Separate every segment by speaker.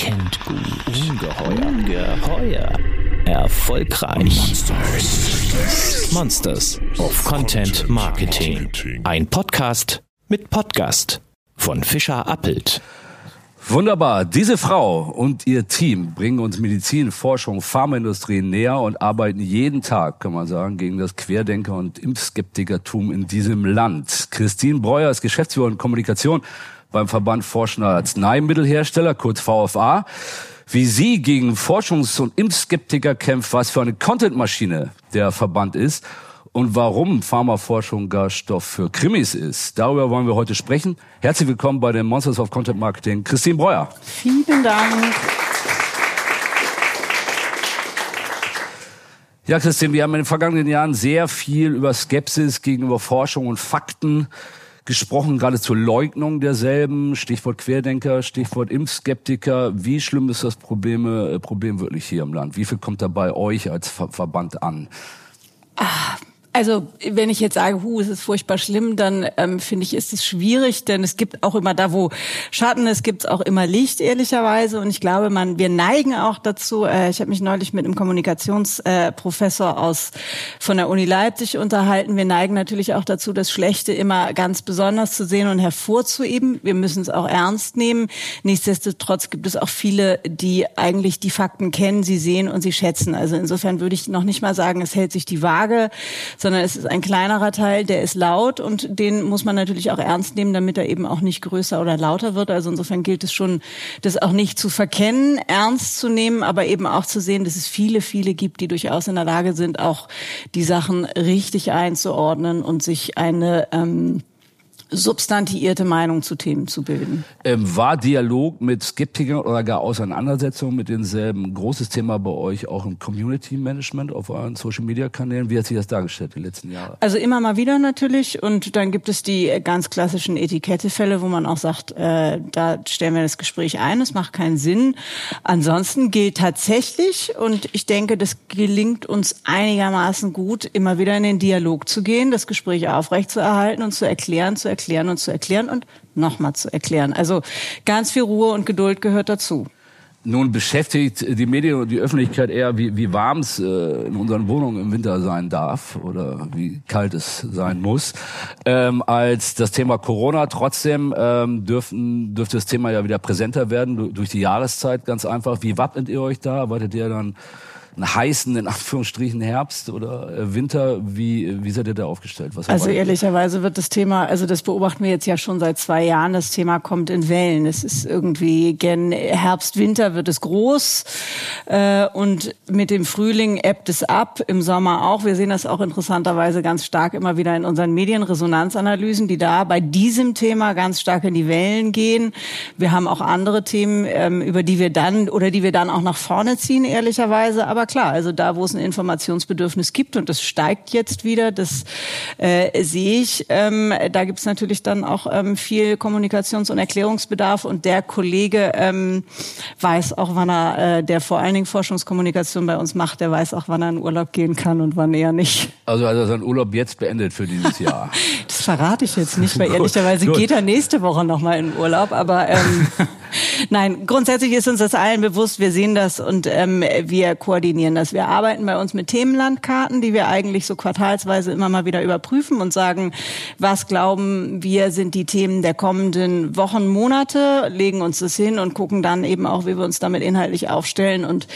Speaker 1: kennt gut. Ungeheuer. Geheuer. Erfolgreich. Monsters. Monsters of Content Marketing. Ein Podcast mit Podcast von Fischer Appelt.
Speaker 2: Wunderbar. Diese Frau und ihr Team bringen uns Medizin, Forschung, Pharmaindustrie näher und arbeiten jeden Tag, kann man sagen, gegen das Querdenker- und Impfskeptikertum in diesem Land. Christine Breuer ist Geschäftsführerin Kommunikation beim Verband Forschender Arzneimittelhersteller, kurz VFA. Wie sie gegen Forschungs- und Impfskeptiker kämpft, was für eine Contentmaschine der Verband ist und warum Pharmaforschung gar Stoff für Krimis ist. Darüber wollen wir heute sprechen. Herzlich willkommen bei den Monsters of Content Marketing, Christine Breuer.
Speaker 3: Vielen Dank.
Speaker 2: Ja, Christine, wir haben in den vergangenen Jahren sehr viel über Skepsis gegenüber Forschung und Fakten gesprochen, gerade zur Leugnung derselben. Stichwort Querdenker, Stichwort Impfskeptiker. Wie schlimm ist das Problem, äh, Problem wirklich hier im Land? Wie viel kommt da bei euch als Ver Verband an?
Speaker 3: Ah, also wenn ich jetzt sage, hu, es ist furchtbar schlimm, dann ähm, finde ich, ist es schwierig, denn es gibt auch immer da, wo Schatten ist, gibt es auch immer Licht, ehrlicherweise. Und ich glaube, man, wir neigen auch dazu. Äh, ich habe mich neulich mit einem Kommunikationsprofessor äh, aus von der Uni Leipzig unterhalten. Wir neigen natürlich auch dazu, das Schlechte immer ganz besonders zu sehen und hervorzuheben. Wir müssen es auch ernst nehmen. Nichtsdestotrotz gibt es auch viele, die eigentlich die Fakten kennen, sie sehen und sie schätzen. Also insofern würde ich noch nicht mal sagen, es hält sich die Waage sondern es ist ein kleinerer Teil, der ist laut und den muss man natürlich auch ernst nehmen, damit er eben auch nicht größer oder lauter wird. Also insofern gilt es schon, das auch nicht zu verkennen, ernst zu nehmen, aber eben auch zu sehen, dass es viele, viele gibt, die durchaus in der Lage sind, auch die Sachen richtig einzuordnen und sich eine ähm, substantiierte Meinung zu Themen zu bilden.
Speaker 2: Ähm, war Dialog mit Skeptikern oder gar Auseinandersetzung mit denselben großes Thema bei euch auch im Community Management auf euren Social Media Kanälen? Wie hat sich das dargestellt die letzten Jahre?
Speaker 3: Also immer mal wieder natürlich und dann gibt es die ganz klassischen Etikettefälle, wo man auch sagt, äh, da stellen wir das Gespräch ein, es macht keinen Sinn. Ansonsten gilt tatsächlich und ich denke, das gelingt uns einigermaßen gut, immer wieder in den Dialog zu gehen, das Gespräch aufrechtzuerhalten und zu erklären, zu erklären erklären und zu erklären und nochmal zu erklären. Also ganz viel Ruhe und Geduld gehört dazu.
Speaker 2: Nun beschäftigt die Medien und die Öffentlichkeit eher, wie, wie warm es äh, in unseren Wohnungen im Winter sein darf oder wie kalt es sein muss, ähm, als das Thema Corona. Trotzdem ähm, dürfen, dürfte das Thema ja wieder präsenter werden durch die Jahreszeit ganz einfach. Wie wappnet ihr euch da? Wartet ihr dann einen heißen, in Anführungsstrichen, Herbst oder äh, Winter? Wie, wie seid ihr da aufgestellt?
Speaker 3: Was also ehrlicherweise wird das Thema, also das beobachten wir jetzt ja schon seit zwei Jahren, das Thema kommt in Wellen. Es ist irgendwie gen Herbst, Winter wird es groß äh, und mit dem Frühling ebbt es ab, im Sommer auch. Wir sehen das auch interessanterweise ganz stark immer wieder in unseren Medienresonanzanalysen, die da bei diesem Thema ganz stark in die Wellen gehen. Wir haben auch andere Themen, ähm, über die wir dann oder die wir dann auch nach vorne ziehen, ehrlicherweise. Aber klar, also da, wo es ein Informationsbedürfnis gibt und das steigt jetzt wieder, das äh, sehe ich, ähm, da gibt es natürlich dann auch ähm, viel Kommunikations- und Erklärungsbedarf und der Kollege ähm, weiß auch, wann er, äh, der vor allen Dingen Forschungskommunikation bei uns macht, der weiß auch, wann er in Urlaub gehen kann und wann eher nicht.
Speaker 2: Also hat er seinen Urlaub jetzt beendet für dieses Jahr?
Speaker 3: das verrate ich jetzt nicht, weil ehrlicherweise gut. geht er nächste Woche nochmal in Urlaub, aber ähm, nein, grundsätzlich ist uns das allen bewusst, wir sehen das und ähm, wir koordinieren das. Wir arbeiten bei uns mit Themenlandkarten, die wir eigentlich so quartalsweise immer mal wieder überprüfen und sagen, was glauben wir sind die Themen der kommenden Wochen, Monate, legen uns das hin und gucken dann eben auch, wie wir uns damit inhaltlich aufstellen. Und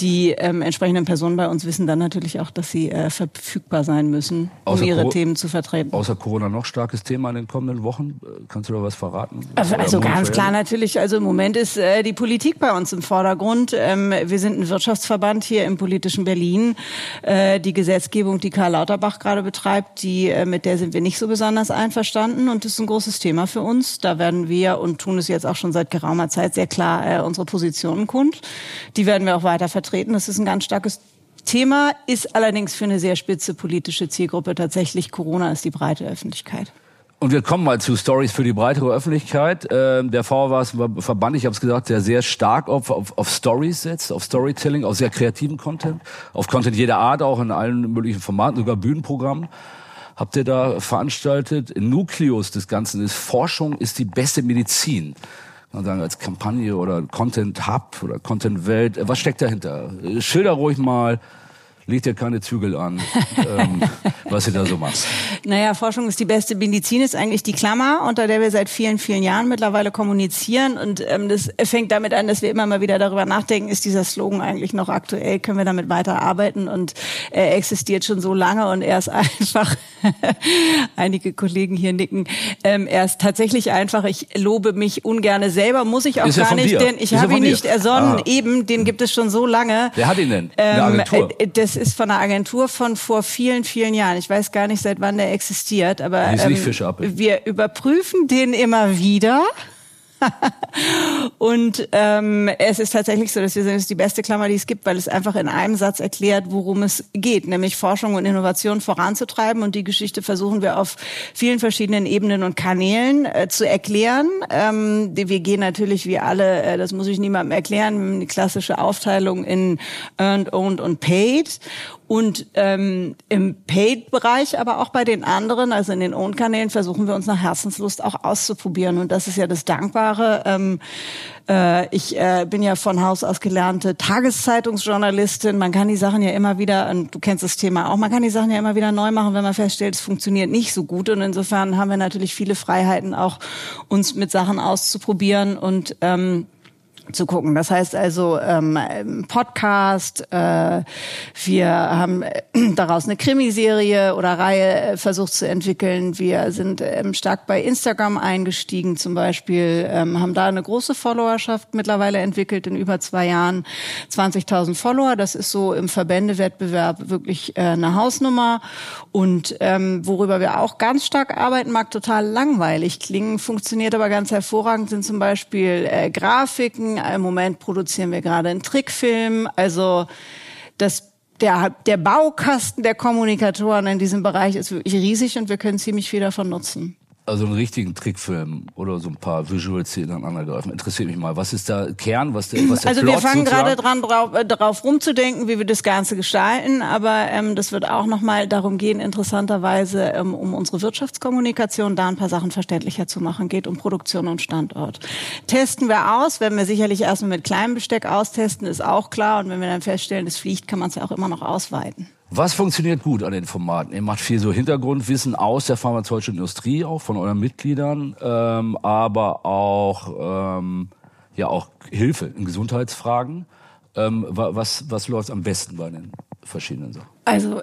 Speaker 3: die ähm, entsprechenden Personen bei uns wissen dann natürlich auch, dass sie äh, verfügbar sein müssen, um außer ihre Co Themen zu vertreten.
Speaker 2: Außer Corona noch starkes Thema in den kommenden Wochen. Kannst du da was verraten?
Speaker 3: Also, also ganz klar natürlich. Also im Moment ist äh, die Politik bei uns im Vordergrund. Ähm, wir sind ein Wirtschaftsverband hier im politischen Berlin. Äh, die Gesetzgebung, die Karl Lauterbach gerade betreibt, die, äh, mit der sind wir nicht so besonders einverstanden und das ist ein großes Thema für uns. Da werden wir und tun es jetzt auch schon seit geraumer Zeit sehr klar äh, unsere Positionen kund. Die werden wir auch weiter vertreten. Das ist ein ganz starkes Thema, ist allerdings für eine sehr spitze politische Zielgruppe tatsächlich Corona ist die breite Öffentlichkeit.
Speaker 2: Und wir kommen mal zu Stories für die breitere Öffentlichkeit. Ähm, der VW-Verband, ich habe es gesagt, der sehr stark auf, auf, auf Stories setzt, auf Storytelling, auf sehr kreativen Content, auf Content jeder Art, auch in allen möglichen Formaten, sogar Bühnenprogrammen. Habt ihr da veranstaltet? Nukleus des Ganzen ist Forschung ist die beste Medizin. kann man sagen, als Kampagne oder Content Hub oder Content Welt. Was steckt dahinter? Schilder ruhig mal leg dir keine Zügel an, ähm, was du da so machst.
Speaker 3: Naja, Forschung ist die beste Medizin, ist eigentlich die Klammer, unter der wir seit vielen, vielen Jahren mittlerweile kommunizieren. Und ähm, das fängt damit an, dass wir immer mal wieder darüber nachdenken, ist dieser Slogan eigentlich noch aktuell, können wir damit weiterarbeiten? Und er existiert schon so lange und er ist einfach, einige Kollegen hier nicken, ähm, er ist tatsächlich einfach, ich lobe mich ungerne selber, muss ich auch ist gar nicht, dir? denn ich habe ihn nicht ersonnen, ah. eben, den gibt es schon so lange.
Speaker 2: Wer hat ihn denn? Eine ähm, Agentur?
Speaker 3: Äh, das ist von einer Agentur von vor vielen, vielen Jahren. Ich weiß gar nicht, seit wann der existiert, aber ähm, wir überprüfen den immer wieder. und ähm, es ist tatsächlich so, dass wir sagen, es ist die beste Klammer, die es gibt, weil es einfach in einem Satz erklärt, worum es geht, nämlich Forschung und Innovation voranzutreiben. Und die Geschichte versuchen wir auf vielen verschiedenen Ebenen und Kanälen äh, zu erklären. Ähm, wir gehen natürlich wie alle, äh, das muss ich niemandem erklären, die klassische Aufteilung in Earned, Owned und Paid. Und ähm, im Paid-Bereich, aber auch bei den anderen, also in den Own-Kanälen, versuchen wir uns nach Herzenslust auch auszuprobieren. Und das ist ja das Dankbare. Ähm, äh, ich äh, bin ja von Haus aus gelernte Tageszeitungsjournalistin. Man kann die Sachen ja immer wieder, und du kennst das Thema auch, man kann die Sachen ja immer wieder neu machen, wenn man feststellt, es funktioniert nicht so gut. Und insofern haben wir natürlich viele Freiheiten, auch uns mit Sachen auszuprobieren und ähm, zu gucken. Das heißt also ähm, Podcast, äh, wir haben äh, daraus eine Krimiserie oder Reihe äh, versucht zu entwickeln. Wir sind ähm, stark bei Instagram eingestiegen zum Beispiel, ähm, haben da eine große Followerschaft mittlerweile entwickelt in über zwei Jahren. 20.000 Follower, das ist so im Verbändewettbewerb wirklich äh, eine Hausnummer. Und ähm, worüber wir auch ganz stark arbeiten, mag total langweilig klingen, funktioniert aber ganz hervorragend, sind zum Beispiel äh, Grafiken, im Moment produzieren wir gerade einen Trickfilm. Also das der, der Baukasten der Kommunikatoren in diesem Bereich ist wirklich riesig und wir können ziemlich viel davon nutzen
Speaker 2: also einen richtigen Trickfilm oder so ein paar Visuals ineinander greifen. Interessiert mich mal. Was ist da Kern? Was der, was der
Speaker 3: Also Plot wir fangen gerade dran, drauf, äh, darauf rumzudenken, wie wir das Ganze gestalten. Aber ähm, das wird auch nochmal darum gehen, interessanterweise ähm, um unsere Wirtschaftskommunikation da ein paar Sachen verständlicher zu machen. Geht um Produktion und Standort. Testen wir aus, werden wir sicherlich erstmal mit kleinem Besteck austesten, ist auch klar. Und wenn wir dann feststellen, es fliegt, kann man es ja auch immer noch ausweiten.
Speaker 2: Was funktioniert gut an den Formaten? Ihr macht viel so Hintergrundwissen aus der pharmazeutischen Industrie, auch von euren Mitgliedern, ähm, aber auch ähm, ja auch Hilfe in Gesundheitsfragen. Ähm, was was läuft am besten bei den verschiedenen Sachen?
Speaker 3: Also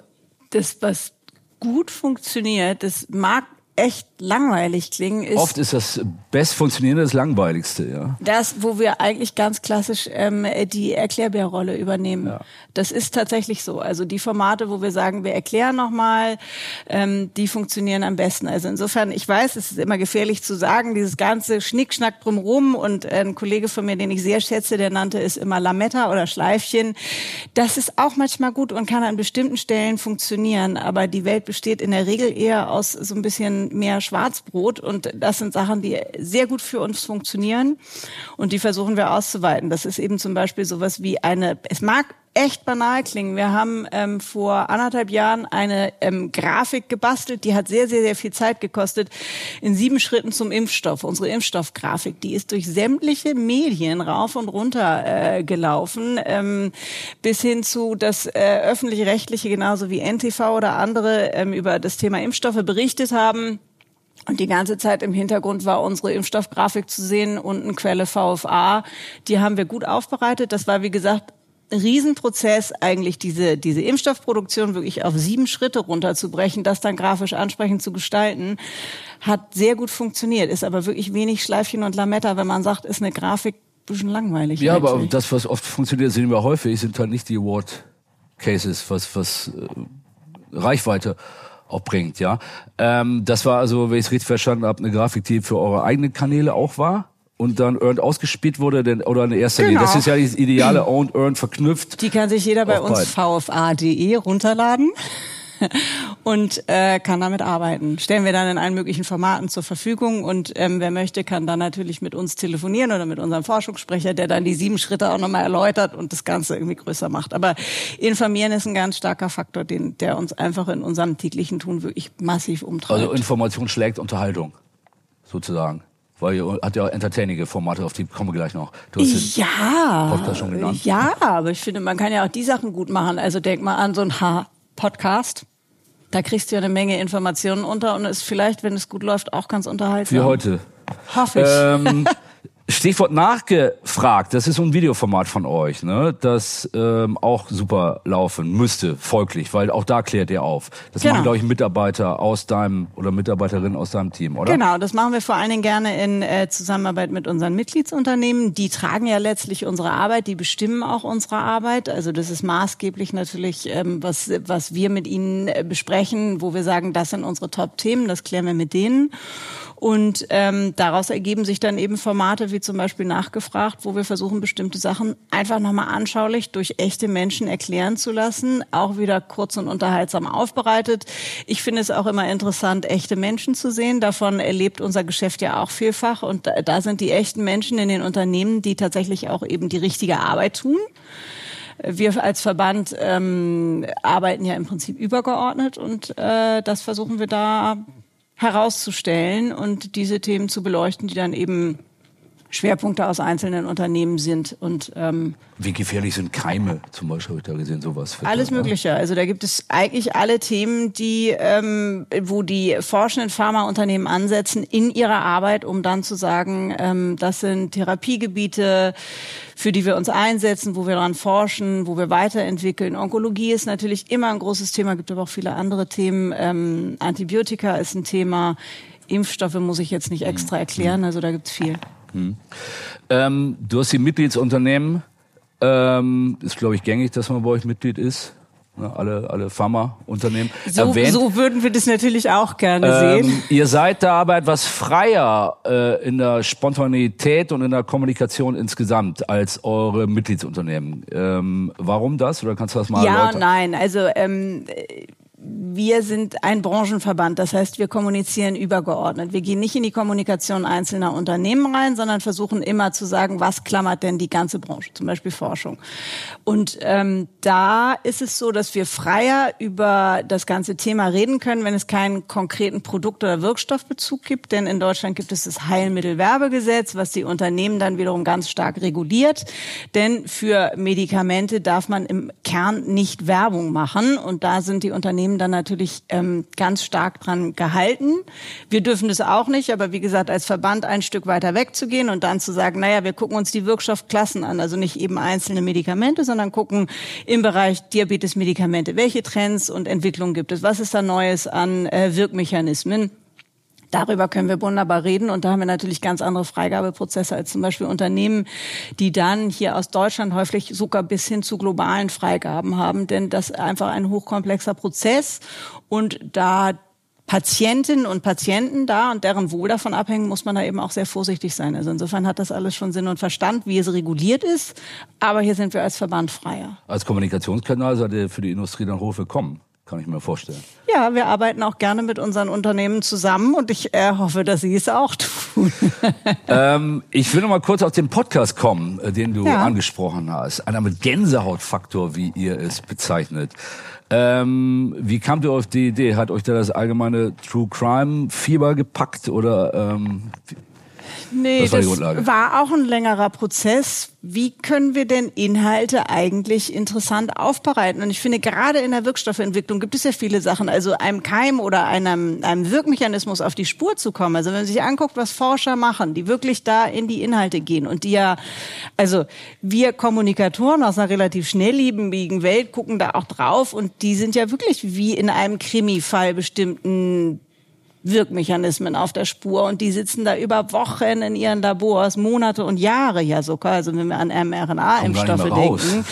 Speaker 3: das, was gut funktioniert, das mag echt langweilig klingen. Ist
Speaker 2: Oft ist das best funktionierende das langweiligste, ja.
Speaker 3: Das, wo wir eigentlich ganz klassisch ähm, die Erklärbärrolle übernehmen. Ja. Das ist tatsächlich so. Also die Formate, wo wir sagen, wir erklären nochmal, ähm, die funktionieren am besten. Also insofern, ich weiß, es ist immer gefährlich zu sagen, dieses ganze Schnickschnack drumrum und ein Kollege von mir, den ich sehr schätze, der nannte es immer Lametta oder Schleifchen. Das ist auch manchmal gut und kann an bestimmten Stellen funktionieren, aber die Welt besteht in der Regel eher aus so ein bisschen mehr Schwarzbrot. Und das sind Sachen, die sehr gut für uns funktionieren. Und die versuchen wir auszuweiten. Das ist eben zum Beispiel sowas wie eine, es mag echt banal klingen. Wir haben ähm, vor anderthalb Jahren eine ähm, Grafik gebastelt, die hat sehr, sehr, sehr viel Zeit gekostet, in sieben Schritten zum Impfstoff. Unsere Impfstoffgrafik, die ist durch sämtliche Medien rauf und runter äh, gelaufen, ähm, bis hin zu das äh, öffentlich-rechtliche, genauso wie NTV oder andere ähm, über das Thema Impfstoffe berichtet haben. Und die ganze Zeit im Hintergrund war unsere Impfstoffgrafik zu sehen und eine Quelle VFA. Die haben wir gut aufbereitet. Das war, wie gesagt, Riesenprozess, eigentlich diese, diese Impfstoffproduktion wirklich auf sieben Schritte runterzubrechen, das dann grafisch ansprechend zu gestalten, hat sehr gut funktioniert, ist aber wirklich wenig Schleifchen und Lametta, wenn man sagt, ist eine Grafik ein bisschen langweilig.
Speaker 2: Ja, eigentlich. aber das, was oft funktioniert, sehen wir häufig, sind halt nicht die Award Cases, was, was äh, Reichweite auch bringt, ja. Ähm, das war also, wenn ich es richtig verstanden habe, eine Grafik, die für eure eigenen Kanäle auch war und dann Earned ausgespielt wurde, denn, oder eine erste genau. Das ist ja das ideale Owned, Earned verknüpft.
Speaker 3: Die kann sich jeder bei uns vfa.de runterladen und äh, kann damit arbeiten. Stellen wir dann in allen möglichen Formaten zur Verfügung und ähm, wer möchte, kann dann natürlich mit uns telefonieren oder mit unserem Forschungssprecher, der dann die sieben Schritte auch nochmal erläutert und das Ganze irgendwie größer macht. Aber informieren ist ein ganz starker Faktor, den, der uns einfach in unserem täglichen Tun wirklich massiv umtreibt.
Speaker 2: Also Information schlägt Unterhaltung, sozusagen Weil ihr hat ja auch entertainige Formate, auf die kommen wir gleich noch.
Speaker 3: Du hast ja, Podcast schon genannt. Ja, aber ich finde, man kann ja auch die Sachen gut machen. Also denk mal an so ein H-Podcast. Da kriegst du ja eine Menge Informationen unter und ist vielleicht, wenn es gut läuft, auch ganz unterhaltsam.
Speaker 2: Wie heute.
Speaker 3: Hoffe ich. Ähm,
Speaker 2: Stichwort nachgefragt, das ist so ein Videoformat von euch, ne? das ähm, auch super laufen müsste, folglich, weil auch da klärt ihr auf. Das genau. machen, glaube ich, Mitarbeiter aus deinem oder Mitarbeiterinnen aus deinem Team, oder?
Speaker 3: Genau, das machen wir vor allen Dingen gerne in äh, Zusammenarbeit mit unseren Mitgliedsunternehmen. Die tragen ja letztlich unsere Arbeit, die bestimmen auch unsere Arbeit. Also das ist maßgeblich natürlich, ähm, was, was wir mit ihnen äh, besprechen, wo wir sagen, das sind unsere Top-Themen, das klären wir mit denen. Und ähm, daraus ergeben sich dann eben Formate wie zum Beispiel nachgefragt, wo wir versuchen, bestimmte Sachen einfach nochmal anschaulich durch echte Menschen erklären zu lassen, auch wieder kurz und unterhaltsam aufbereitet. Ich finde es auch immer interessant, echte Menschen zu sehen. Davon erlebt unser Geschäft ja auch vielfach. Und da, da sind die echten Menschen in den Unternehmen, die tatsächlich auch eben die richtige Arbeit tun. Wir als Verband ähm, arbeiten ja im Prinzip übergeordnet und äh, das versuchen wir da herauszustellen und diese Themen zu beleuchten, die dann eben Schwerpunkte aus einzelnen Unternehmen sind. Und ähm,
Speaker 2: wie gefährlich sind Keime zum Beispiel? Habe ich da gesehen sowas.
Speaker 3: Alles da, Mögliche. Also da gibt es eigentlich alle Themen, die, ähm, wo die forschenden Pharmaunternehmen ansetzen in ihrer Arbeit, um dann zu sagen, ähm, das sind Therapiegebiete, für die wir uns einsetzen, wo wir daran forschen, wo wir weiterentwickeln. Onkologie ist natürlich immer ein großes Thema, gibt aber auch viele andere Themen. Ähm, Antibiotika ist ein Thema. Impfstoffe muss ich jetzt nicht extra erklären, also da gibt's viel. Hm.
Speaker 2: Ähm, du hast die Mitgliedsunternehmen. Ähm, ist, glaube ich, gängig, dass man bei euch Mitglied ist. Ne, alle, alle Pharmaunternehmen.
Speaker 3: So, erwähnt. so würden wir das natürlich auch gerne ähm, sehen.
Speaker 2: Ihr seid da aber etwas freier äh, in der Spontanität und in der Kommunikation insgesamt als eure Mitgliedsunternehmen. Ähm, warum das? Oder kannst du das mal
Speaker 3: Ja, erläutern? nein. Also ähm, wir sind ein Branchenverband, das heißt, wir kommunizieren übergeordnet. Wir gehen nicht in die Kommunikation einzelner Unternehmen rein, sondern versuchen immer zu sagen, was klammert denn die ganze Branche, zum Beispiel Forschung. Und ähm, da ist es so, dass wir freier über das ganze Thema reden können, wenn es keinen konkreten Produkt- oder Wirkstoffbezug gibt. Denn in Deutschland gibt es das Heilmittelwerbegesetz, was die Unternehmen dann wiederum ganz stark reguliert. Denn für Medikamente darf man im Kern nicht Werbung machen. Und da sind die Unternehmen Unternehmen dann natürlich ähm, ganz stark dran gehalten. Wir dürfen das auch nicht, aber wie gesagt, als Verband ein Stück weiter wegzugehen und dann zu sagen, naja, wir gucken uns die Wirkstoffklassen an, also nicht eben einzelne Medikamente, sondern gucken im Bereich Diabetes-Medikamente, welche Trends und Entwicklungen gibt es, was ist da Neues an äh, Wirkmechanismen. Darüber können wir wunderbar reden und da haben wir natürlich ganz andere Freigabeprozesse als zum Beispiel Unternehmen, die dann hier aus Deutschland häufig sogar bis hin zu globalen Freigaben haben, denn das ist einfach ein hochkomplexer Prozess und da Patientinnen und Patienten da und deren Wohl davon abhängen, muss man da eben auch sehr vorsichtig sein. Also insofern hat das alles schon Sinn und Verstand, wie es reguliert ist. Aber hier sind wir als Verband freier.
Speaker 2: Als Kommunikationskanal seid ihr für die Industrie dann hoch willkommen kann ich mir vorstellen.
Speaker 3: Ja, wir arbeiten auch gerne mit unseren Unternehmen zusammen und ich äh, hoffe, dass Sie es auch tun.
Speaker 2: ähm, ich will noch mal kurz auf den Podcast kommen, äh, den du ja. angesprochen hast. Einer mit Gänsehautfaktor, wie ihr es bezeichnet. Ähm, wie kamt ihr auf die Idee? Hat euch da das allgemeine True Crime Fieber gepackt oder ähm,
Speaker 3: Nee, das, war, das war auch ein längerer Prozess. Wie können wir denn Inhalte eigentlich interessant aufbereiten? Und ich finde, gerade in der Wirkstoffentwicklung gibt es ja viele Sachen. Also einem Keim oder einem, einem Wirkmechanismus auf die Spur zu kommen. Also wenn man sich anguckt, was Forscher machen, die wirklich da in die Inhalte gehen und die ja, also wir Kommunikatoren aus einer relativ schnelllebigen Welt gucken da auch drauf und die sind ja wirklich wie in einem Krimi-Fall bestimmten Wirkmechanismen auf der Spur und die sitzen da über Wochen in ihren Labors, Monate und Jahre ja sogar, also wenn wir an mRNA-Impfstoffe denken,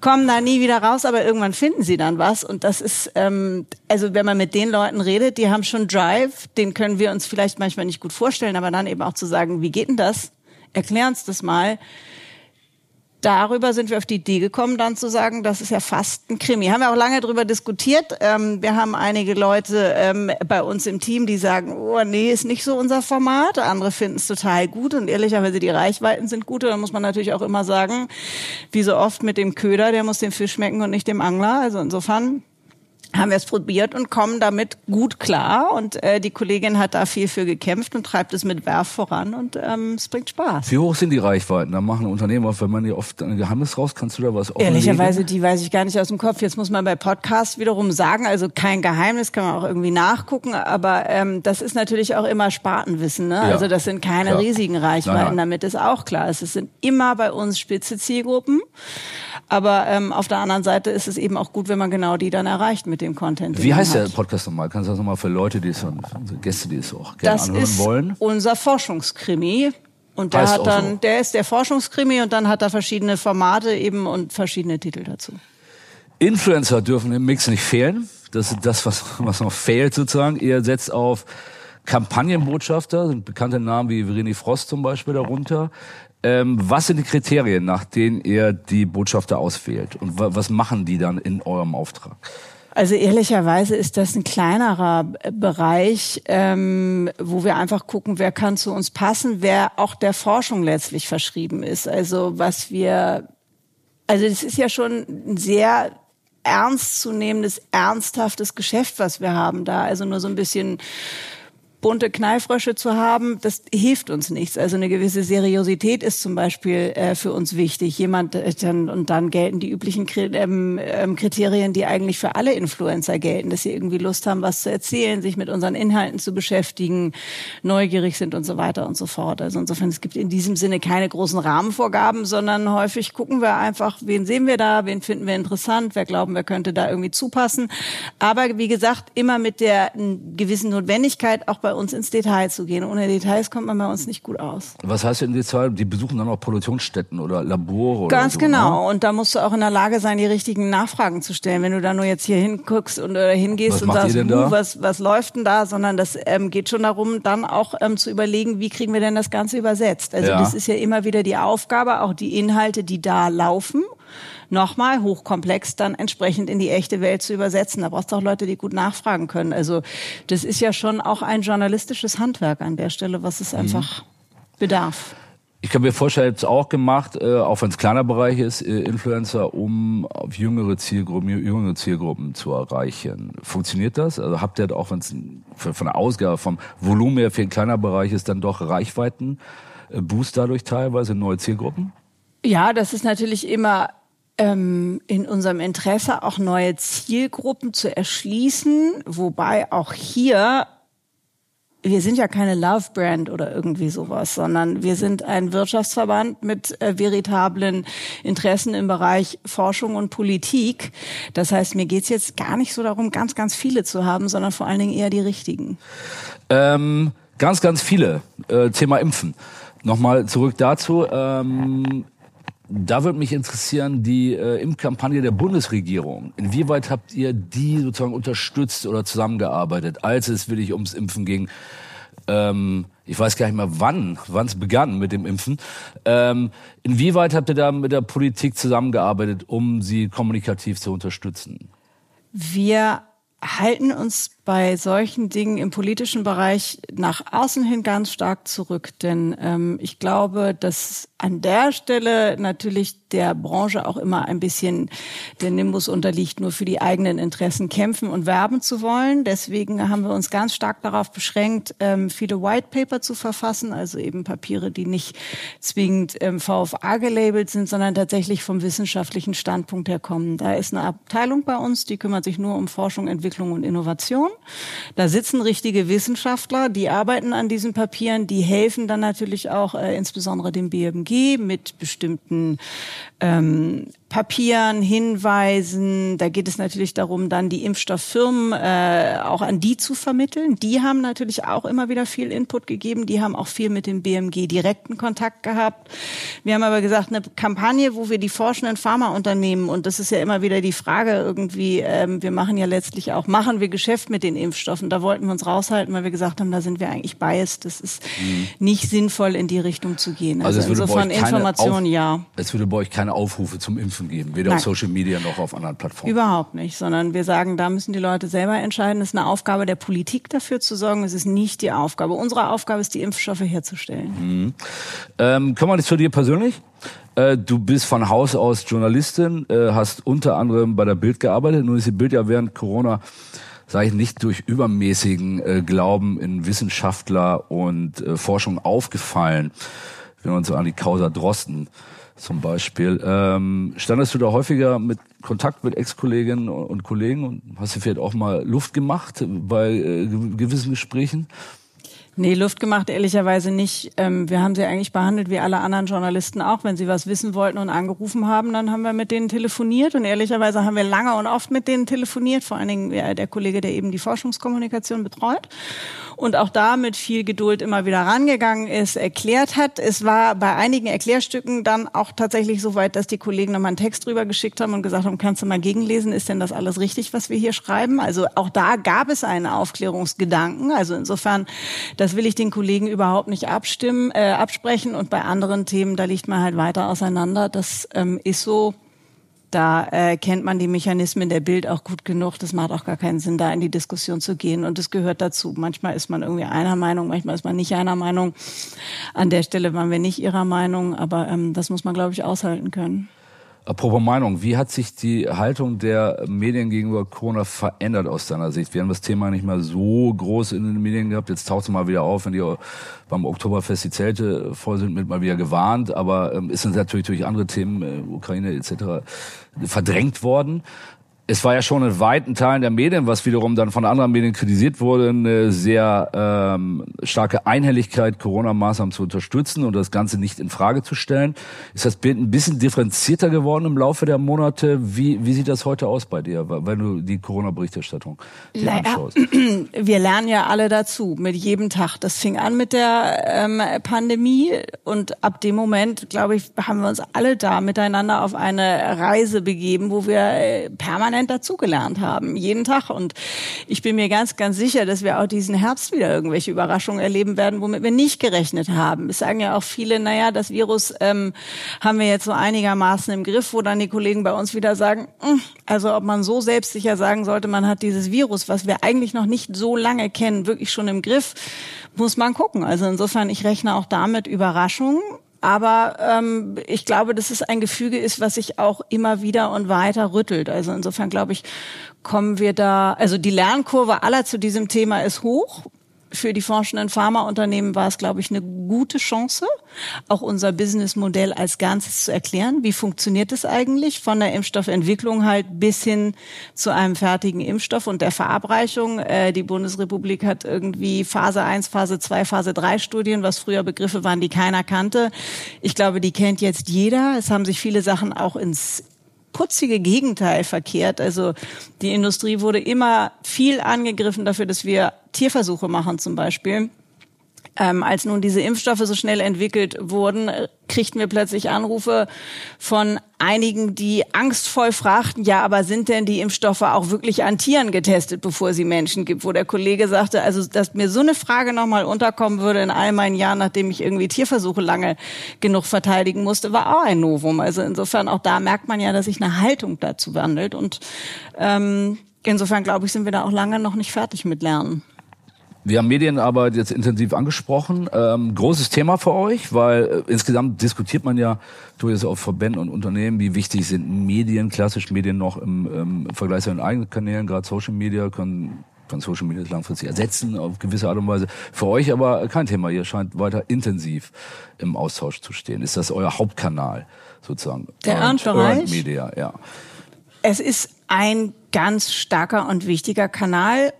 Speaker 3: kommen da nie wieder raus, aber irgendwann finden sie dann was. Und das ist, ähm, also wenn man mit den Leuten redet, die haben schon Drive, den können wir uns vielleicht manchmal nicht gut vorstellen, aber dann eben auch zu sagen, wie geht denn das? Erklär uns das mal darüber sind wir auf die Idee gekommen, dann zu sagen, das ist ja fast ein Krimi. Haben wir auch lange darüber diskutiert. Ähm, wir haben einige Leute ähm, bei uns im Team, die sagen, oh nee, ist nicht so unser Format. Andere finden es total gut und ehrlicherweise die Reichweiten sind gut. Da muss man natürlich auch immer sagen, wie so oft mit dem Köder, der muss dem Fisch schmecken und nicht dem Angler. Also insofern haben wir es probiert und kommen damit gut klar. Und äh, die Kollegin hat da viel für gekämpft und treibt es mit Werf voran und ähm, es bringt Spaß.
Speaker 2: Wie hoch sind die Reichweiten? Da machen Unternehmen, wenn man ja oft ein Geheimnis raus, kannst du da was
Speaker 3: offenlegen? Ehrlicherweise, die weiß ich gar nicht aus dem Kopf. Jetzt muss man bei Podcasts wiederum sagen, also kein Geheimnis, kann man auch irgendwie nachgucken, aber ähm, das ist natürlich auch immer Spartenwissen. Ne? Ja, also das sind keine klar. riesigen Reichweiten, nein, nein. damit ist auch klar. Es sind immer bei uns spitze Zielgruppen. Aber ähm, auf der anderen Seite ist es eben auch gut, wenn man genau die dann erreicht mit dem Content.
Speaker 2: Wie heißt der Podcast nochmal? Kannst du das nochmal für Leute, die es, unsere Gäste, die es auch gerne
Speaker 3: das
Speaker 2: anhören wollen?
Speaker 3: Das ist unser Forschungskrimi. Und der heißt hat dann, so. der ist der Forschungskrimi und dann hat er verschiedene Formate eben und verschiedene Titel dazu.
Speaker 2: Influencer dürfen im Mix nicht fehlen. Das ist das, was, was noch fehlt sozusagen. Ihr setzt auf Kampagnenbotschafter, sind bekannte Namen wie Vreni Frost zum Beispiel darunter. Ähm, was sind die Kriterien, nach denen ihr die Botschafter auswählt? Und was machen die dann in eurem Auftrag?
Speaker 3: Also ehrlicherweise ist das ein kleinerer Bereich, ähm, wo wir einfach gucken, wer kann zu uns passen, wer auch der Forschung letztlich verschrieben ist. Also was wir, also es ist ja schon ein sehr ernstzunehmendes, ernsthaftes Geschäft, was wir haben da. Also nur so ein bisschen bunte Knallfrösche zu haben, das hilft uns nichts. Also eine gewisse Seriosität ist zum Beispiel äh, für uns wichtig. Jemand äh, dann, und dann gelten die üblichen ähm, ähm, Kriterien, die eigentlich für alle Influencer gelten, dass sie irgendwie Lust haben, was zu erzählen, sich mit unseren Inhalten zu beschäftigen, neugierig sind und so weiter und so fort. Also insofern es gibt in diesem Sinne keine großen Rahmenvorgaben, sondern häufig gucken wir einfach, wen sehen wir da, wen finden wir interessant, wer glauben wir könnte da irgendwie zupassen. Aber wie gesagt, immer mit der gewissen Notwendigkeit auch bei bei uns ins Detail zu gehen. Ohne Details kommt man bei uns nicht gut aus.
Speaker 2: Was heißt in Detail? Die besuchen dann auch Produktionsstätten oder Labore?
Speaker 3: Ganz
Speaker 2: oder
Speaker 3: so, genau. Ne? Und da musst du auch in der Lage sein, die richtigen Nachfragen zu stellen. Wenn du da nur jetzt hier hinguckst und oder hingehst was und sagst, uh, was, was läuft denn da? Sondern das ähm, geht schon darum, dann auch ähm, zu überlegen, wie kriegen wir denn das Ganze übersetzt? Also ja. das ist ja immer wieder die Aufgabe, auch die Inhalte, die da laufen nochmal hochkomplex dann entsprechend in die echte Welt zu übersetzen. Da brauchst du auch Leute, die gut nachfragen können. Also das ist ja schon auch ein journalistisches Handwerk an der Stelle, was es mhm. einfach bedarf.
Speaker 2: Ich kann mir vorstellen, es auch gemacht, äh, auch wenn es kleiner Bereich ist, äh, Influencer, um auf jüngere Zielgruppen, jüngere Zielgruppen zu erreichen. Funktioniert das? Also habt ihr auch, wenn es von der Ausgabe, vom Volumen her für ein kleiner Bereich ist, dann doch Reichweiten äh, Boost dadurch teilweise neue Zielgruppen?
Speaker 3: Ja, das ist natürlich immer ähm, in unserem Interesse auch neue Zielgruppen zu erschließen, wobei auch hier wir sind ja keine Love Brand oder irgendwie sowas, sondern wir sind ein Wirtschaftsverband mit äh, veritablen Interessen im Bereich Forschung und Politik. Das heißt, mir geht's jetzt gar nicht so darum, ganz, ganz viele zu haben, sondern vor allen Dingen eher die richtigen.
Speaker 2: Ähm, ganz, ganz viele. Äh, Thema Impfen. Nochmal zurück dazu. Ähm, da würde mich interessieren, die äh, Impfkampagne der Bundesregierung. Inwieweit habt ihr die sozusagen unterstützt oder zusammengearbeitet, als es wirklich ums Impfen ging? Ähm, ich weiß gar nicht mehr wann, wann es begann mit dem Impfen. Ähm, inwieweit habt ihr da mit der Politik zusammengearbeitet, um sie kommunikativ zu unterstützen?
Speaker 3: Wir halten uns bei solchen Dingen im politischen Bereich nach außen hin ganz stark zurück. Denn ähm, ich glaube, dass an der Stelle natürlich der Branche auch immer ein bisschen der Nimbus unterliegt, nur für die eigenen Interessen kämpfen und werben zu wollen. Deswegen haben wir uns ganz stark darauf beschränkt, ähm, viele White Paper zu verfassen, also eben Papiere, die nicht zwingend ähm, VFA gelabelt sind, sondern tatsächlich vom wissenschaftlichen Standpunkt her kommen. Da ist eine Abteilung bei uns, die kümmert sich nur um Forschung, Entwicklung und Innovation. Da sitzen richtige Wissenschaftler, die arbeiten an diesen Papieren, die helfen dann natürlich auch äh, insbesondere dem BMG mit bestimmten ähm, Papieren, Hinweisen. Da geht es natürlich darum, dann die Impfstofffirmen äh, auch an die zu vermitteln. Die haben natürlich auch immer wieder viel Input gegeben. Die haben auch viel mit dem BMG direkten Kontakt gehabt. Wir haben aber gesagt, eine Kampagne, wo wir die forschenden Pharmaunternehmen, und das ist ja immer wieder die Frage irgendwie, ähm, wir machen ja letztlich auch auch machen wir Geschäft mit den Impfstoffen. Da wollten wir uns raushalten, weil wir gesagt haben, da sind wir eigentlich biased. Das ist mhm. nicht sinnvoll, in die Richtung zu gehen.
Speaker 2: Also, also insofern Informationen, ja. Es würde bei euch keine Aufrufe zum Impfen geben, weder Nein. auf Social Media noch auf anderen Plattformen.
Speaker 3: Überhaupt nicht, sondern wir sagen, da müssen die Leute selber entscheiden. Es ist eine Aufgabe der Politik dafür zu sorgen. Es ist nicht die Aufgabe. Unsere Aufgabe ist, die Impfstoffe herzustellen.
Speaker 2: Mhm. Ähm, kommen wir jetzt zu dir persönlich? Äh, du bist von Haus aus Journalistin, äh, hast unter anderem bei der Bild gearbeitet. Nun ist die Bild ja während Corona, sage ich nicht, durch übermäßigen äh, Glauben in Wissenschaftler und äh, Forschung aufgefallen. Wenn man so an die Causa Drosten zum Beispiel. Ähm, standest du da häufiger mit Kontakt mit Ex-Kolleginnen und Kollegen und hast du vielleicht auch mal Luft gemacht bei äh, gewissen Gesprächen?
Speaker 3: Nee, Luft gemacht ehrlicherweise nicht. Ähm, wir haben sie eigentlich behandelt wie alle anderen Journalisten auch. Wenn sie was wissen wollten und angerufen haben, dann haben wir mit denen telefoniert. Und ehrlicherweise haben wir lange und oft mit denen telefoniert. Vor allen Dingen der Kollege, der eben die Forschungskommunikation betreut. Und auch da mit viel Geduld immer wieder rangegangen ist, erklärt hat. Es war bei einigen Erklärstücken dann auch tatsächlich so weit, dass die Kollegen nochmal einen Text drüber geschickt haben und gesagt haben, kannst du mal gegenlesen, ist denn das alles richtig, was wir hier schreiben? Also auch da gab es einen Aufklärungsgedanken. Also insofern, das will ich den Kollegen überhaupt nicht abstimmen, äh, absprechen. Und bei anderen Themen, da liegt man halt weiter auseinander. Das ähm, ist so. Da äh, kennt man die Mechanismen der Bild auch gut genug. Das macht auch gar keinen Sinn, da in die Diskussion zu gehen. Und das gehört dazu. Manchmal ist man irgendwie einer Meinung, manchmal ist man nicht einer Meinung. An der Stelle waren wir nicht ihrer Meinung, aber ähm, das muss man, glaube ich, aushalten können.
Speaker 2: Apropos Meinung, wie hat sich die Haltung der Medien gegenüber Corona verändert aus deiner Sicht? Wir haben das Thema nicht mehr so groß in den Medien gehabt. Jetzt taucht es mal wieder auf, wenn die beim Oktoberfest die Zelte voll sind, mit mal wieder gewarnt. Aber ähm, ist natürlich durch andere Themen, äh, Ukraine etc., verdrängt worden es war ja schon in weiten Teilen der Medien, was wiederum dann von anderen Medien kritisiert wurde, eine sehr ähm, starke Einhelligkeit, Corona-Maßnahmen zu unterstützen und das Ganze nicht in Frage zu stellen. Ist das Bild ein bisschen differenzierter geworden im Laufe der Monate? Wie, wie sieht das heute aus bei dir, wenn du die Corona-Berichterstattung anschaust?
Speaker 3: Wir lernen ja alle dazu, mit jedem Tag. Das fing an mit der ähm, Pandemie und ab dem Moment, glaube ich, haben wir uns alle da miteinander auf eine Reise begeben, wo wir äh, permanent permanent dazugelernt haben, jeden Tag. Und ich bin mir ganz, ganz sicher, dass wir auch diesen Herbst wieder irgendwelche Überraschungen erleben werden, womit wir nicht gerechnet haben. Es sagen ja auch viele, naja, das Virus ähm, haben wir jetzt so einigermaßen im Griff, wo dann die Kollegen bei uns wieder sagen, hm, also ob man so selbstsicher sagen sollte, man hat dieses Virus, was wir eigentlich noch nicht so lange kennen, wirklich schon im Griff, muss man gucken. Also insofern, ich rechne auch damit Überraschungen. Aber ähm, ich glaube, dass es ein Gefüge ist, was sich auch immer wieder und weiter rüttelt. Also insofern glaube ich, kommen wir da, also die Lernkurve aller zu diesem Thema ist hoch für die forschenden Pharmaunternehmen war es, glaube ich, eine gute Chance, auch unser Businessmodell als Ganzes zu erklären. Wie funktioniert es eigentlich von der Impfstoffentwicklung halt bis hin zu einem fertigen Impfstoff und der Verabreichung? Äh, die Bundesrepublik hat irgendwie Phase 1, Phase 2, Phase 3 Studien, was früher Begriffe waren, die keiner kannte. Ich glaube, die kennt jetzt jeder. Es haben sich viele Sachen auch ins putzige Gegenteil verkehrt. Also die Industrie wurde immer viel angegriffen dafür, dass wir Tierversuche machen zum Beispiel. Ähm, als nun diese Impfstoffe so schnell entwickelt wurden, kriegten wir plötzlich Anrufe von einigen, die angstvoll fragten, ja, aber sind denn die Impfstoffe auch wirklich an Tieren getestet, bevor sie Menschen gibt? Wo der Kollege sagte, also, dass mir so eine Frage nochmal unterkommen würde in all meinen Jahren, nachdem ich irgendwie Tierversuche lange genug verteidigen musste, war auch ein Novum. Also insofern auch da merkt man ja, dass sich eine Haltung dazu wandelt und ähm, insofern glaube ich, sind wir da auch lange noch nicht fertig mit Lernen.
Speaker 2: Wir haben Medienarbeit jetzt intensiv angesprochen. Ähm, großes Thema für euch, weil äh, insgesamt diskutiert man ja durchaus auf Verbänden und Unternehmen, wie wichtig sind Medien, klassisch Medien noch im, im Vergleich zu den eigenen Kanälen, gerade Social Media können kann Social Media langfristig ersetzen auf gewisse Art und Weise. Für euch aber kein Thema. Ihr scheint weiter intensiv im Austausch zu stehen. Ist das euer Hauptkanal sozusagen?
Speaker 3: Der Earned
Speaker 2: Media, ja.
Speaker 3: Es ist ein ganz starker und wichtiger Kanal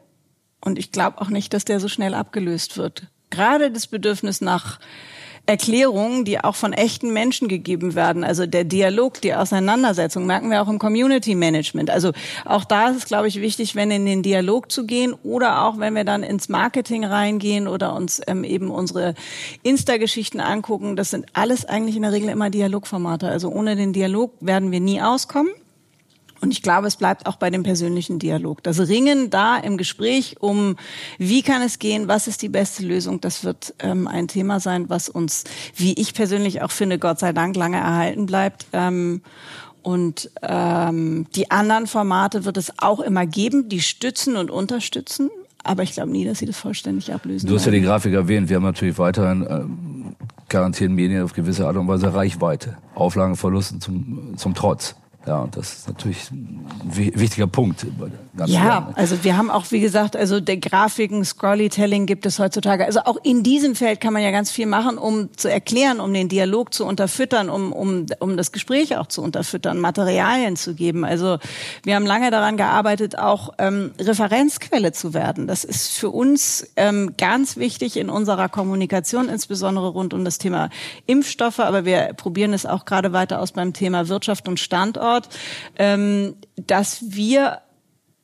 Speaker 3: und ich glaube auch nicht, dass der so schnell abgelöst wird. Gerade das Bedürfnis nach Erklärungen, die auch von echten Menschen gegeben werden. Also der Dialog, die Auseinandersetzung merken wir auch im Community Management. Also auch da ist es, glaube ich, wichtig, wenn in den Dialog zu gehen oder auch wenn wir dann ins Marketing reingehen oder uns ähm, eben unsere Insta-Geschichten angucken. Das sind alles eigentlich in der Regel immer Dialogformate. Also ohne den Dialog werden wir nie auskommen. Und ich glaube, es bleibt auch bei dem persönlichen Dialog. Das Ringen da im Gespräch um, wie kann es gehen, was ist die beste Lösung, das wird ähm, ein Thema sein, was uns, wie ich persönlich auch finde, Gott sei Dank lange erhalten bleibt. Ähm, und ähm, die anderen Formate wird es auch immer geben, die stützen und unterstützen. Aber ich glaube nie, dass sie das vollständig ablösen.
Speaker 2: Du hast ja die Grafik erwähnt. Wir haben natürlich weiterhin ähm, garantieren Medien auf gewisse Art und Weise Reichweite. Auflagenverlusten zum, zum Trotz. Ja, und das ist natürlich ein wichtiger Punkt.
Speaker 3: ja, also wir haben auch, wie gesagt, also der Grafiken, Scrollytelling gibt es heutzutage. Also auch in diesem Feld kann man ja ganz viel machen, um zu erklären, um den Dialog zu unterfüttern, um, um, um das Gespräch auch zu unterfüttern, Materialien zu geben. Also wir haben lange daran gearbeitet, auch ähm, Referenzquelle zu werden. Das ist für uns ähm, ganz wichtig in unserer Kommunikation, insbesondere rund um das Thema Impfstoffe. Aber wir probieren es auch gerade weiter aus beim Thema Wirtschaft und Standort. Stichwort, ähm, dass wir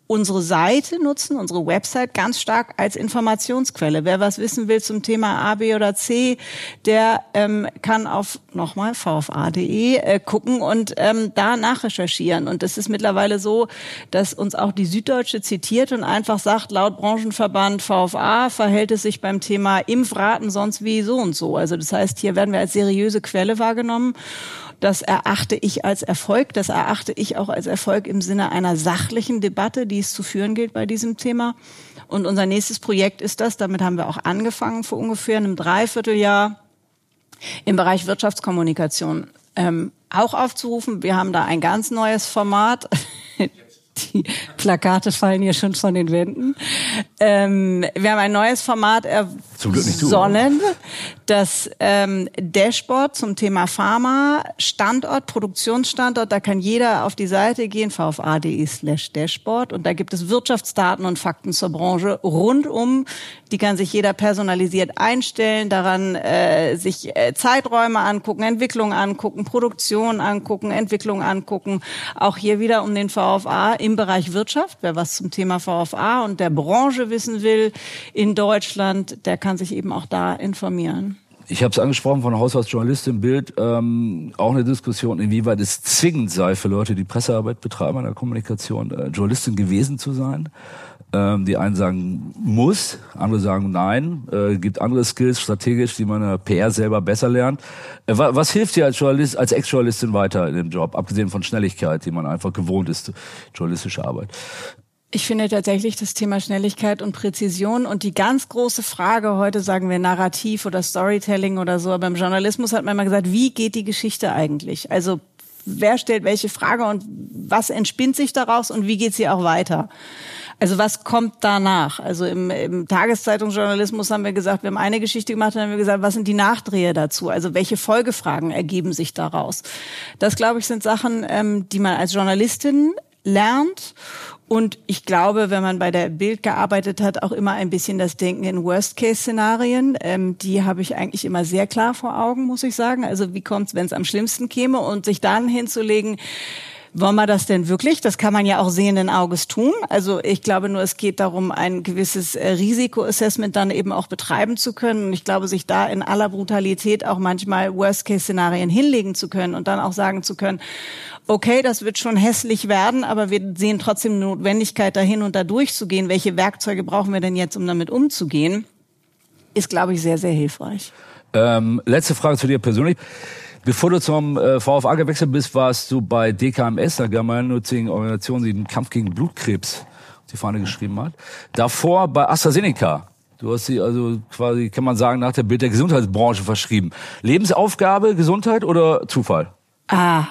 Speaker 3: unsere Seite nutzen, unsere Website ganz stark als Informationsquelle. Wer was wissen will zum Thema A, B oder C, der ähm, kann auf nochmal vfa.de äh, gucken und ähm, da nachrecherchieren. Und es ist mittlerweile so, dass uns auch die Süddeutsche zitiert und einfach sagt, laut Branchenverband VFA verhält es sich beim Thema Impfraten sonst wie so und so. Also das heißt, hier werden wir als seriöse Quelle wahrgenommen. Das erachte ich als Erfolg. Das erachte ich auch als Erfolg im Sinne einer sachlichen Debatte, die es zu führen gilt bei diesem Thema. Und unser nächstes Projekt ist das, damit haben wir auch angefangen vor ungefähr einem Dreivierteljahr im Bereich Wirtschaftskommunikation ähm, auch aufzurufen. Wir haben da ein ganz neues Format. Die Plakate fallen hier schon von den Wänden. Ähm, wir haben ein neues Format ersonnen, das ähm, Dashboard zum Thema Pharma, Standort, Produktionsstandort. Da kann jeder auf die Seite gehen, vfa.de slash Dashboard. Und da gibt es Wirtschaftsdaten und Fakten zur Branche rundum. Die kann sich jeder personalisiert einstellen, daran äh, sich äh, Zeiträume angucken, Entwicklung angucken, Produktion angucken, Entwicklung angucken. Auch hier wieder um den VFA im Bereich Wirtschaft. Wer was zum Thema VFA und der Branche wissen will in Deutschland, der kann sich eben auch da informieren.
Speaker 2: Ich habe es angesprochen von Haushaltsjournalistin Bild, ähm, auch eine Diskussion, inwieweit es zwingend sei für Leute, die Pressearbeit betreiben in der Kommunikation, äh, Journalistin gewesen zu sein. Ähm, die einen sagen muss, andere sagen nein. Äh, gibt andere Skills strategisch, die man in der PR selber besser lernt. Äh, was, was hilft dir als Journalist, als Ex-Journalistin weiter in dem Job, abgesehen von Schnelligkeit, die man einfach gewohnt ist, journalistische Arbeit?
Speaker 3: Ich finde tatsächlich das Thema Schnelligkeit und Präzision und die ganz große Frage heute sagen wir Narrativ oder Storytelling oder so, aber im Journalismus hat man immer gesagt, wie geht die Geschichte eigentlich? Also wer stellt welche Frage und was entspinnt sich daraus und wie geht sie auch weiter? Also was kommt danach? Also im, im Tageszeitungsjournalismus haben wir gesagt, wir haben eine Geschichte gemacht, dann haben wir gesagt, was sind die Nachdrehe dazu? Also welche Folgefragen ergeben sich daraus? Das, glaube ich, sind Sachen, ähm, die man als Journalistin lernt. Und ich glaube, wenn man bei der Bild gearbeitet hat, auch immer ein bisschen das Denken in Worst-Case-Szenarien. Ähm, die habe ich eigentlich immer sehr klar vor Augen, muss ich sagen. Also wie kommt es, wenn es am schlimmsten käme und sich dann hinzulegen, wollen wir das denn wirklich? Das kann man ja auch sehenden Auges tun. Also ich glaube nur, es geht darum, ein gewisses äh, Risikoassessment dann eben auch betreiben zu können. Und ich glaube, sich da in aller Brutalität auch manchmal Worst-Case-Szenarien hinlegen zu können und dann auch sagen zu können, okay, das wird schon hässlich werden, aber wir sehen trotzdem Notwendigkeit dahin und da durchzugehen. Welche Werkzeuge brauchen wir denn jetzt, um damit umzugehen? Ist, glaube ich, sehr, sehr hilfreich.
Speaker 2: Ähm, letzte Frage zu dir persönlich. Bevor du zum äh, VfA gewechselt bist, warst du bei DKMS, der gemeinnützigen Organisation, die den Kampf gegen Blutkrebs auf die Fahne geschrieben hat. Davor bei AstraZeneca. Du hast sie also quasi, kann man sagen, nach der Bild der Gesundheitsbranche verschrieben. Lebensaufgabe, Gesundheit oder Zufall?
Speaker 3: Ah,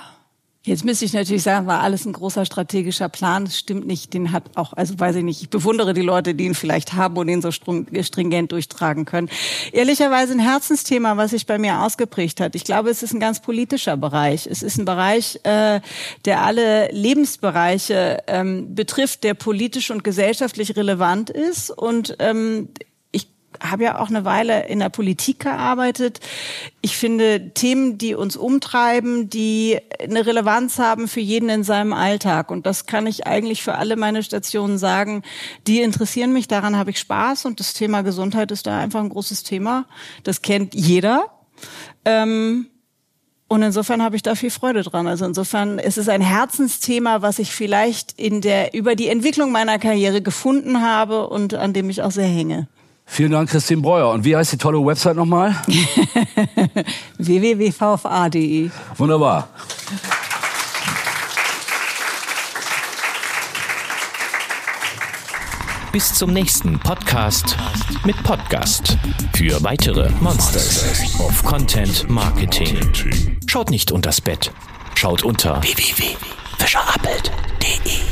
Speaker 3: Jetzt müsste ich natürlich sagen, war alles ein großer strategischer Plan. Das stimmt nicht. Den hat auch, also weiß ich nicht, ich bewundere die Leute, die ihn vielleicht haben und ihn so stringent durchtragen können. Ehrlicherweise ein Herzensthema, was sich bei mir ausgeprägt hat. Ich glaube, es ist ein ganz politischer Bereich. Es ist ein Bereich, äh, der alle Lebensbereiche ähm, betrifft, der politisch und gesellschaftlich relevant ist. Und ähm, habe ja auch eine Weile in der Politik gearbeitet. Ich finde Themen, die uns umtreiben, die eine Relevanz haben für jeden in seinem Alltag. Und das kann ich eigentlich für alle meine Stationen sagen. Die interessieren mich, daran habe ich Spaß. Und das Thema Gesundheit ist da einfach ein großes Thema. Das kennt jeder. Ähm, Und insofern habe ich da viel Freude dran. Also insofern ist es ein Herzensthema, was ich vielleicht in der, über die Entwicklung meiner Karriere gefunden habe und an dem ich auch sehr hänge.
Speaker 2: Vielen Dank, Christine Breuer. Und wie heißt die tolle Website nochmal?
Speaker 3: www.vfa.de.
Speaker 2: Wunderbar.
Speaker 1: Bis zum nächsten Podcast mit Podcast für weitere Monsters of Content Marketing. Schaut nicht unters Bett, schaut unter www.fischerappelt.de.